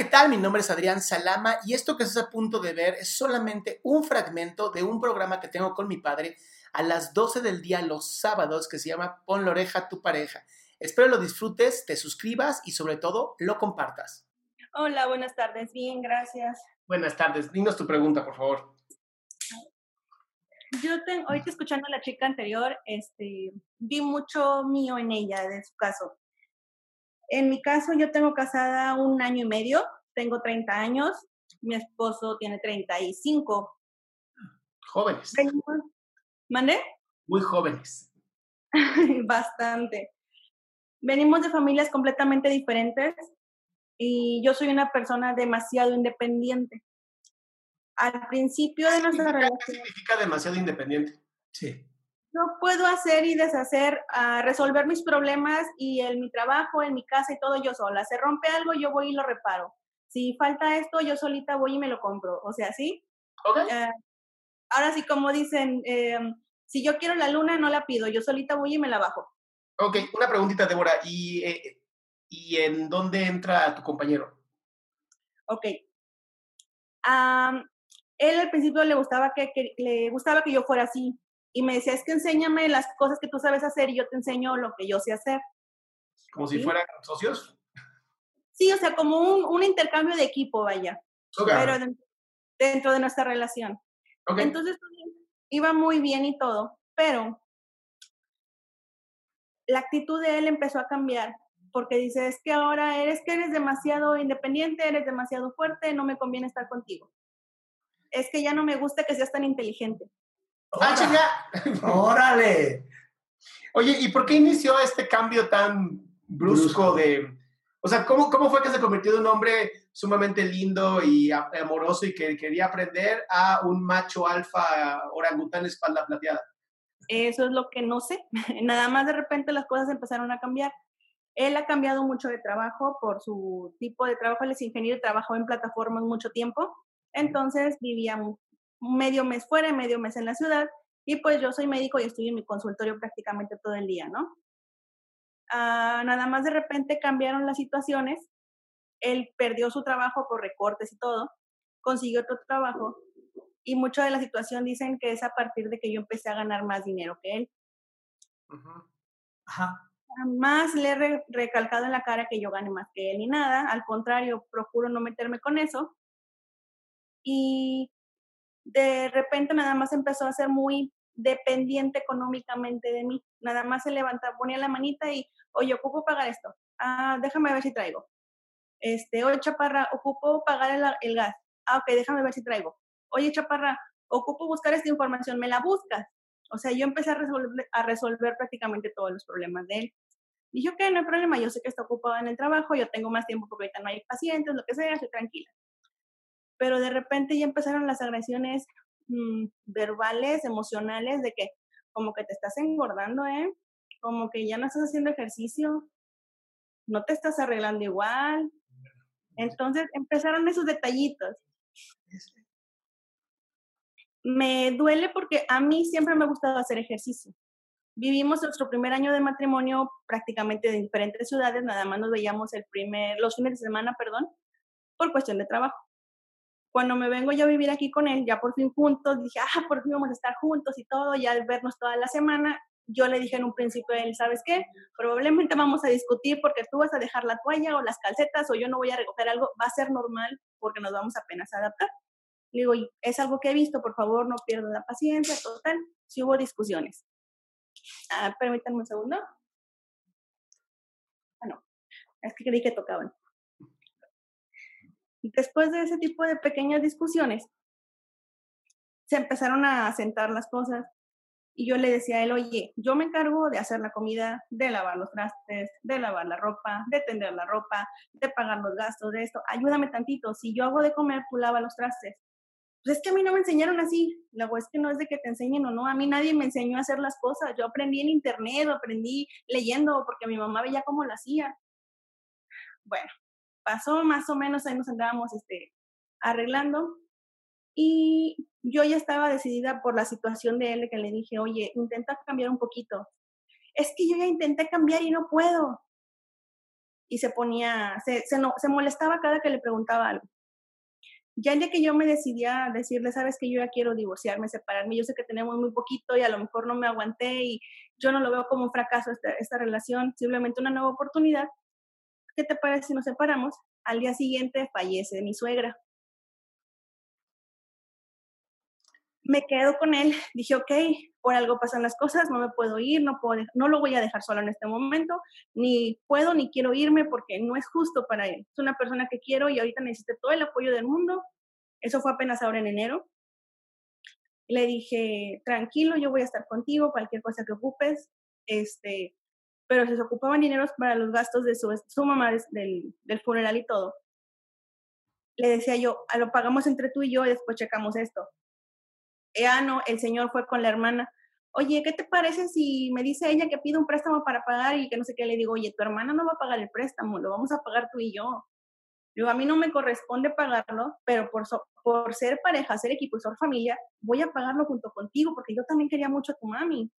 ¿qué tal? Mi nombre es Adrián Salama y esto que estás a punto de ver es solamente un fragmento de un programa que tengo con mi padre a las 12 del día los sábados que se llama Pon la oreja a tu pareja. Espero lo disfrutes, te suscribas y sobre todo lo compartas. Hola, buenas tardes. Bien, gracias. Buenas tardes. Dinos tu pregunta, por favor. Yo tengo, ahorita escuchando a la chica anterior, este, vi mucho mío en ella, de su caso. En mi caso, yo tengo casada un año y medio, tengo 30 años, mi esposo tiene 35. Jóvenes. ¿Mandé? Muy jóvenes. Bastante. Venimos de familias completamente diferentes y yo soy una persona demasiado independiente. Al principio de nuestra relación... ¿Qué significa demasiado independiente? Sí. Yo puedo hacer y deshacer, uh, resolver mis problemas y en mi trabajo, en mi casa y todo yo sola. Se rompe algo, yo voy y lo reparo. Si falta esto, yo solita voy y me lo compro. O sea, ¿sí? Okay. Uh, ahora sí, como dicen, eh, si yo quiero la luna, no la pido, yo solita voy y me la bajo. Ok, una preguntita, Débora. ¿Y, eh, ¿y en dónde entra tu compañero? Ok. Um, él al principio le gustaba que, que, le gustaba que yo fuera así. Y me decía, es que enséñame las cosas que tú sabes hacer y yo te enseño lo que yo sé hacer. ¿Como si fueran socios? Sí, o sea, como un, un intercambio de equipo, vaya. Okay. Pero dentro, dentro de nuestra relación. Okay. Entonces iba muy bien y todo, pero la actitud de él empezó a cambiar porque dice, es que ahora eres que eres demasiado independiente, eres demasiado fuerte, no me conviene estar contigo. Es que ya no me gusta que seas tan inteligente. ¡Ah, chica! ¡Órale! Oye, ¿y por qué inició este cambio tan brusco, brusco. de... O sea, ¿cómo, ¿cómo fue que se convirtió de un hombre sumamente lindo y amoroso y que quería aprender a un macho alfa orangután espalda plateada? Eso es lo que no sé. Nada más de repente las cosas empezaron a cambiar. Él ha cambiado mucho de trabajo por su tipo de trabajo. Él es ingeniero y trabajó en plataformas mucho tiempo. Entonces vivía medio mes fuera y medio mes en la ciudad. Y pues yo soy médico y estoy en mi consultorio prácticamente todo el día, ¿no? Uh, nada más de repente cambiaron las situaciones. Él perdió su trabajo por recortes y todo. Consiguió otro trabajo. Y mucho de la situación dicen que es a partir de que yo empecé a ganar más dinero que él. Uh -huh. Ajá. Más le he re recalcado en la cara que yo gane más que él ni nada. Al contrario, procuro no meterme con eso. Y de repente nada más empezó a ser muy dependiente económicamente de mí. Nada más se levantaba, ponía la manita y, oye, ocupo pagar esto. Ah, déjame ver si traigo. Este, oye, chaparra, ocupo pagar el, el gas. Ah, ok, déjame ver si traigo. Oye, chaparra, ocupo buscar esta información, ¿me la buscas? O sea, yo empecé a resolver, prácticamente todos los problemas de él. Dije, ok, no hay problema, yo sé que está ocupado en el trabajo, yo tengo más tiempo porque ahorita no hay pacientes, lo que sea, estoy tranquila. Pero de repente ya empezaron las agresiones mmm, verbales, emocionales, de que como que te estás engordando, ¿eh? Como que ya no estás haciendo ejercicio, no te estás arreglando igual. Entonces empezaron esos detallitos. Me duele porque a mí siempre me ha gustado hacer ejercicio. Vivimos nuestro primer año de matrimonio prácticamente en diferentes ciudades, nada más nos veíamos el primer, los fines de semana, perdón, por cuestión de trabajo. Cuando me vengo yo a vivir aquí con él, ya por fin juntos, dije, ah, por fin vamos a estar juntos y todo, ya vernos toda la semana, yo le dije en un principio a él, ¿sabes qué? Probablemente vamos a discutir porque tú vas a dejar la toalla o las calcetas o yo no voy a recoger algo, va a ser normal porque nos vamos apenas a adaptar. Le digo, es algo que he visto, por favor, no pierdas la paciencia, total. Si hubo discusiones. Ah, permítanme un segundo. Ah, no, es que creí que tocaban. Después de ese tipo de pequeñas discusiones, se empezaron a sentar las cosas y yo le decía a él, oye, yo me encargo de hacer la comida, de lavar los trastes, de lavar la ropa, de tender la ropa, de pagar los gastos de esto, ayúdame tantito, si yo hago de comer, tú lava los trastes. Pues es que a mí no me enseñaron así, luego es que no es de que te enseñen o no, a mí nadie me enseñó a hacer las cosas, yo aprendí en internet, aprendí leyendo, porque mi mamá veía cómo lo hacía. Bueno, pasó más o menos, ahí nos andábamos este, arreglando, y yo ya estaba decidida por la situación de él, que le dije, oye, intenta cambiar un poquito. Es que yo ya intenté cambiar y no puedo. Y se ponía, se, se, no, se molestaba cada que le preguntaba algo. Ya el día que yo me decidía a decirle, sabes que yo ya quiero divorciarme, separarme, yo sé que tenemos muy poquito y a lo mejor no me aguanté y yo no lo veo como un fracaso esta, esta relación, simplemente una nueva oportunidad. ¿Qué te parece si nos separamos? Al día siguiente fallece mi suegra. me quedo con él, dije, ok, por algo pasan las cosas, no me puedo ir, no, puedo, no lo voy a dejar solo en este momento, ni puedo ni quiero irme porque no es justo para él. Es una persona que quiero y ahorita necesita todo el apoyo del mundo. Eso fue apenas ahora en enero. Le dije, tranquilo, yo voy a estar contigo, cualquier cosa que ocupes, este, pero se ocupaban dineros para los gastos de su, su mamá del, del funeral y todo. Le decía yo, a lo pagamos entre tú y yo y después checamos esto ya no, el señor fue con la hermana. Oye, ¿qué te parece si me dice ella que pide un préstamo para pagar y que no sé qué? Le digo, oye, tu hermana no va a pagar el préstamo, lo vamos a pagar tú y yo. Digo, a mí no me corresponde pagarlo, pero por, por ser pareja, ser equipo y ser familia, voy a pagarlo junto contigo porque yo también quería mucho a tu mami.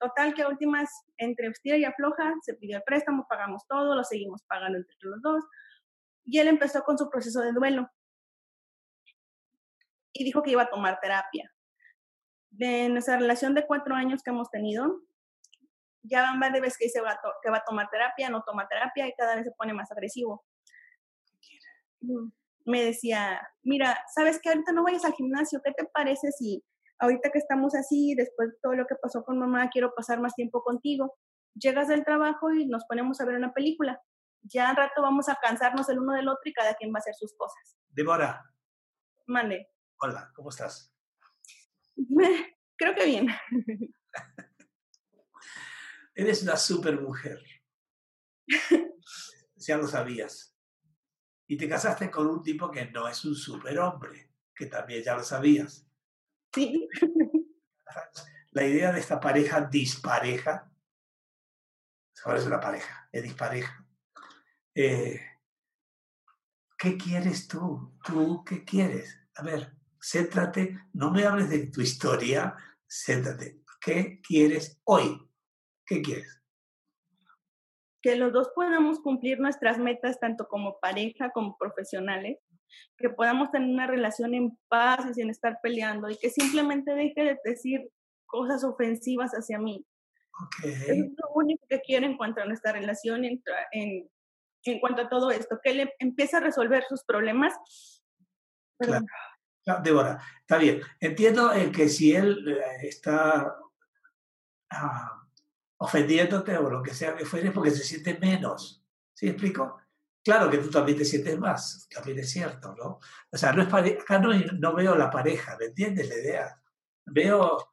Total, que a últimas, entre estira y afloja, se pidió el préstamo, pagamos todo, lo seguimos pagando entre los dos. Y él empezó con su proceso de duelo y dijo que iba a tomar terapia. De nuestra relación de cuatro años que hemos tenido, ya van varias veces que dice que va a tomar terapia, no toma terapia y cada vez se pone más agresivo. Me decía, mira, ¿sabes qué? Ahorita no vayas al gimnasio, ¿qué te parece si ahorita que estamos así, después de todo lo que pasó con mamá, quiero pasar más tiempo contigo? Llegas del trabajo y nos ponemos a ver una película. Ya al rato vamos a cansarnos el uno del otro y cada quien va a hacer sus cosas. Débora. Mande. Hola, ¿cómo estás? Creo que bien. Eres una super mujer. ya lo sabías. Y te casaste con un tipo que no es un superhombre, que también ya lo sabías. Sí. La idea de esta pareja dispareja, ahora es una pareja, es dispareja. Eh, ¿Qué quieres tú? ¿Tú qué quieres? A ver, céntrate, no me hables de tu historia, céntrate. ¿Qué quieres hoy? ¿Qué quieres? Que los dos podamos cumplir nuestras metas tanto como pareja como profesionales, que podamos tener una relación en paz y sin estar peleando y que simplemente deje de decir cosas ofensivas hacia mí. Okay. Es lo único que quiero en cuanto a nuestra relación, en, en, en cuanto a todo esto, que él empiece a resolver sus problemas. Claro. Débora, está bien. Entiendo el que si él eh, está ah, ofendiéndote o lo que sea que fuere porque se siente menos. ¿Sí explico? Claro que tú también te sientes más, también es cierto, ¿no? O sea, no es acá no, no, veo la pareja, ¿me entiendes la idea? Veo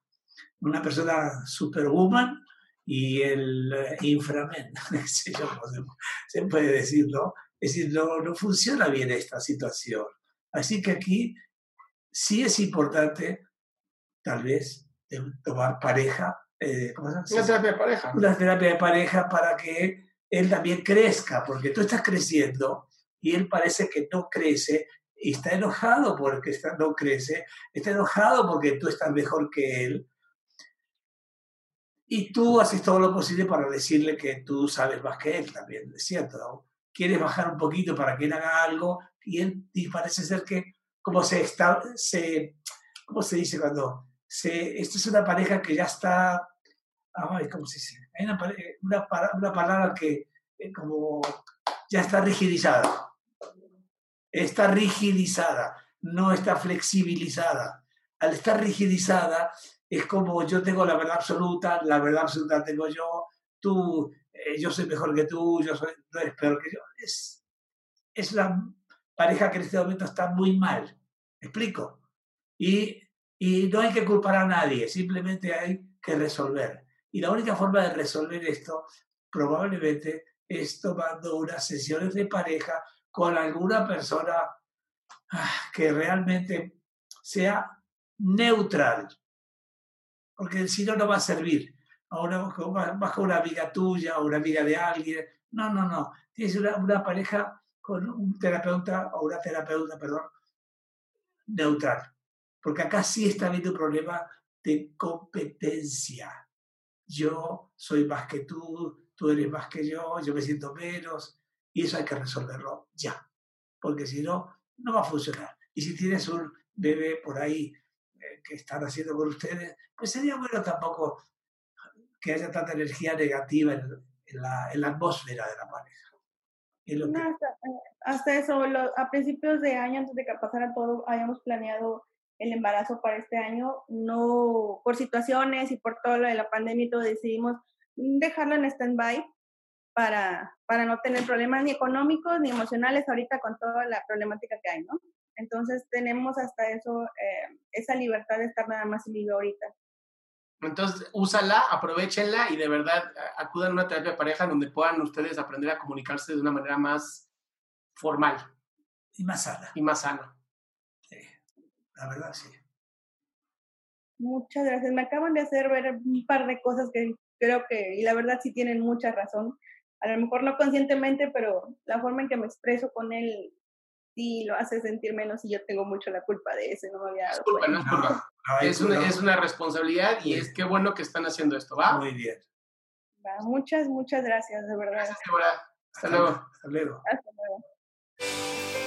una persona superwoman y el eh, inframen, se puede decir, ¿no? Es decir, no, no funciona bien esta situación. Así que aquí sí es importante, tal vez, tomar pareja. Eh, ¿cómo se llama? Una terapia de pareja. Una terapia de pareja para que él también crezca, porque tú estás creciendo y él parece que no crece y está enojado porque está, no crece, está enojado porque tú estás mejor que él. Y tú haces todo lo posible para decirle que tú sabes más que él también, es cierto. ¿no? Quieres bajar un poquito para que él haga algo y él parece ser que como se está, se, ¿cómo se dice cuando? Se, esto es una pareja que ya está ¿cómo se dice? Hay una, una, una palabra que eh, como ya está rigidizada. Está rigidizada, no está flexibilizada. Al estar rigidizada, es como yo tengo la verdad absoluta, la verdad absoluta tengo yo, tú, eh, yo soy mejor que tú, yo soy, no eres peor que yo. Es, es la pareja que en este momento está muy mal. ¿Me explico? Y, y no hay que culpar a nadie, simplemente hay que resolver. Y la única forma de resolver esto probablemente es tomando unas sesiones de pareja con alguna persona ah, que realmente sea neutral, porque si no, no va a servir. A una, con una amiga tuya o una amiga de alguien. No, no, no. Tienes una, una pareja con un terapeuta o una terapeuta, perdón, neutral. Porque acá sí está habiendo un problema de competencia. Yo soy más que tú, tú eres más que yo, yo me siento menos, y eso hay que resolverlo ya, porque si no, no va a funcionar. Y si tienes un bebé por ahí eh, que están haciendo con ustedes, pues sería bueno tampoco que haya tanta energía negativa en, la, en la, atmósfera de la pareja. no, hasta, eh, hasta, eso, a principios de año, antes de que pasara todo, habíamos planeado el embarazo para este año, no por situaciones y por todo lo de la pandemia y todo, decidimos dejarlo en stand-by para, para no tener problemas ni económicos ni emocionales ahorita con toda la problemática que hay, ¿no? Entonces tenemos hasta eso, eh, esa libertad de estar nada más libre ahorita. Entonces, úsala, aprovechenla y de verdad acudan a una terapia de pareja donde puedan ustedes aprender a comunicarse de una manera más formal. Y más sana. Y más sana. La verdad, sí. Muchas gracias. Me acaban de hacer ver un par de cosas que creo que, y la verdad sí tienen mucha razón. A lo mejor no conscientemente, pero la forma en que me expreso con él sí lo hace sentir menos y yo tengo mucho la culpa de eso, no me había dado culpa, no es culpa. es, una, es una responsabilidad y es qué bueno que están haciendo esto, ¿va? Muy bien. Va, muchas, muchas gracias, de verdad. Gracias, Hasta, Hasta luego. Hasta luego. Hasta luego.